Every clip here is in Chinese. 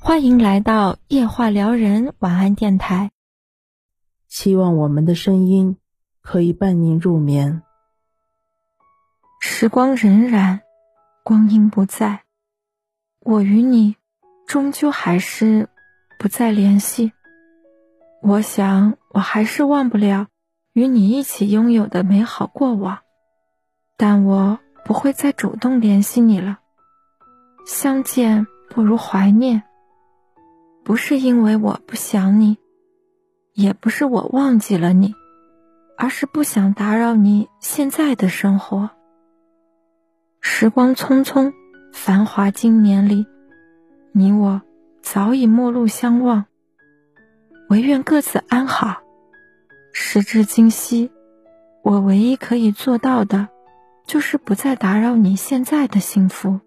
欢迎来到夜话撩人晚安电台。希望我们的声音可以伴您入眠。时光荏苒，光阴不在，我与你终究还是不再联系。我想，我还是忘不了与你一起拥有的美好过往，但我不会再主动联系你了。相见不如怀念。不是因为我不想你，也不是我忘记了你，而是不想打扰你现在的生活。时光匆匆，繁华经年里，你我早已陌路相望。唯愿各自安好。时至今夕，我唯一可以做到的，就是不再打扰你现在的幸福。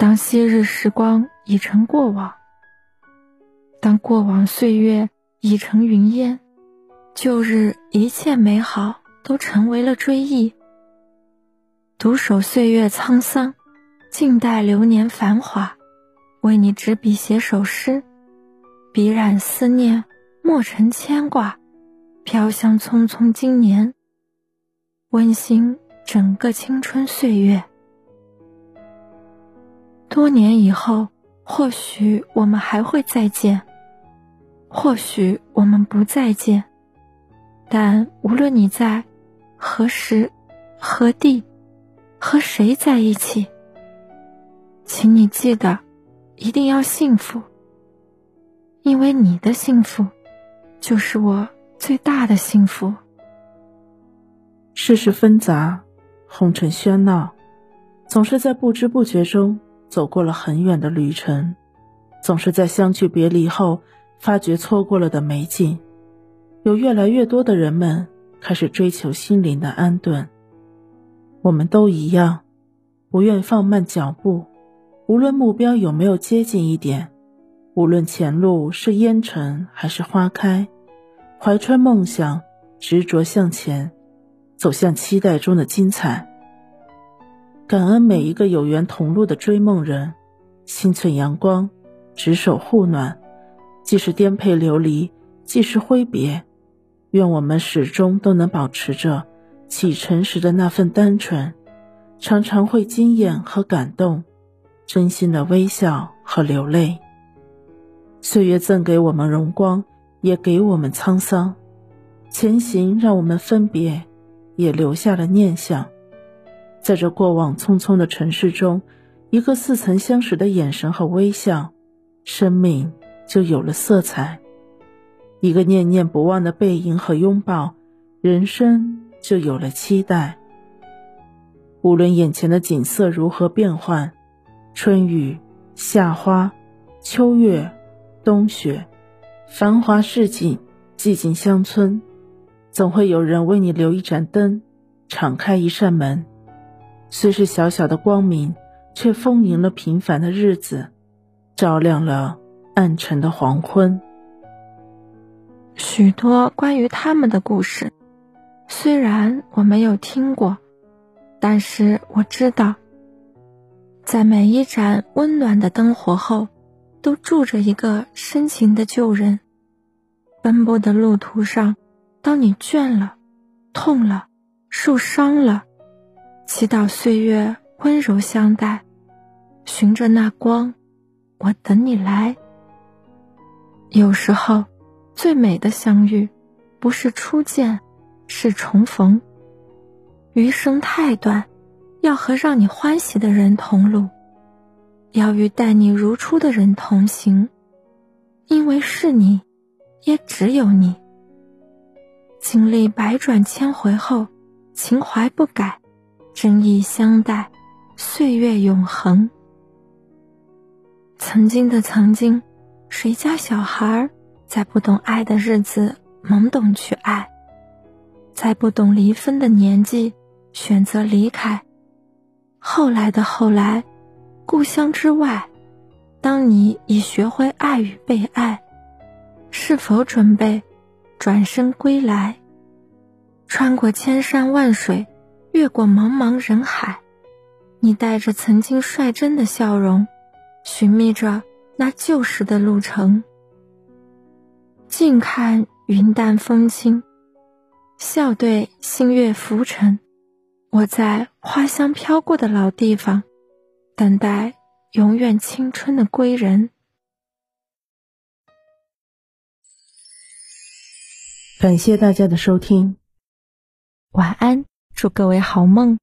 当昔日时光已成过往，当过往岁月已成云烟，旧日一切美好都成为了追忆。独守岁月沧桑，静待流年繁华，为你执笔写首诗，笔染思念，墨成牵挂，飘香匆匆经年，温馨整个青春岁月。多年以后，或许我们还会再见，或许我们不再见。但无论你在何时、何地、和谁在一起，请你记得，一定要幸福，因为你的幸福，就是我最大的幸福。世事纷杂，红尘喧闹，总是在不知不觉中。走过了很远的旅程，总是在相聚别离后，发觉错过了的美景。有越来越多的人们开始追求心灵的安顿。我们都一样，不愿放慢脚步。无论目标有没有接近一点，无论前路是烟尘还是花开，怀揣梦想，执着向前，走向期待中的精彩。感恩每一个有缘同路的追梦人，心存阳光，执手护暖，既是颠沛流离，既是挥别。愿我们始终都能保持着启程时的那份单纯，常常会惊艳和感动，真心的微笑和流泪。岁月赠给我们荣光，也给我们沧桑。前行让我们分别，也留下了念想。在这过往匆匆的城市中，一个似曾相识的眼神和微笑，生命就有了色彩；一个念念不忘的背影和拥抱，人生就有了期待。无论眼前的景色如何变幻，春雨、夏花、秋月、冬雪，繁华市井、寂静乡村，总会有人为你留一盏灯，敞开一扇门。虽是小小的光明，却丰盈了平凡的日子，照亮了暗沉的黄昏。许多关于他们的故事，虽然我没有听过，但是我知道，在每一盏温暖的灯火后，都住着一个深情的旧人。奔波的路途上，当你倦了、痛了、受伤了。祈祷岁月温柔相待，循着那光，我等你来。有时候，最美的相遇，不是初见，是重逢。余生太短，要和让你欢喜的人同路，要与待你如初的人同行，因为是你，也只有你。经历百转千回后，情怀不改。真意相待，岁月永恒。曾经的曾经，谁家小孩在不懂爱的日子懵懂去爱，在不懂离分的年纪选择离开。后来的后来，故乡之外，当你已学会爱与被爱，是否准备转身归来？穿过千山万水。越过茫茫人海，你带着曾经率真的笑容，寻觅着那旧时的路程。近看云淡风轻，笑对星月浮沉。我在花香飘过的老地方，等待永远青春的归人。感谢大家的收听，晚安，祝各位好梦。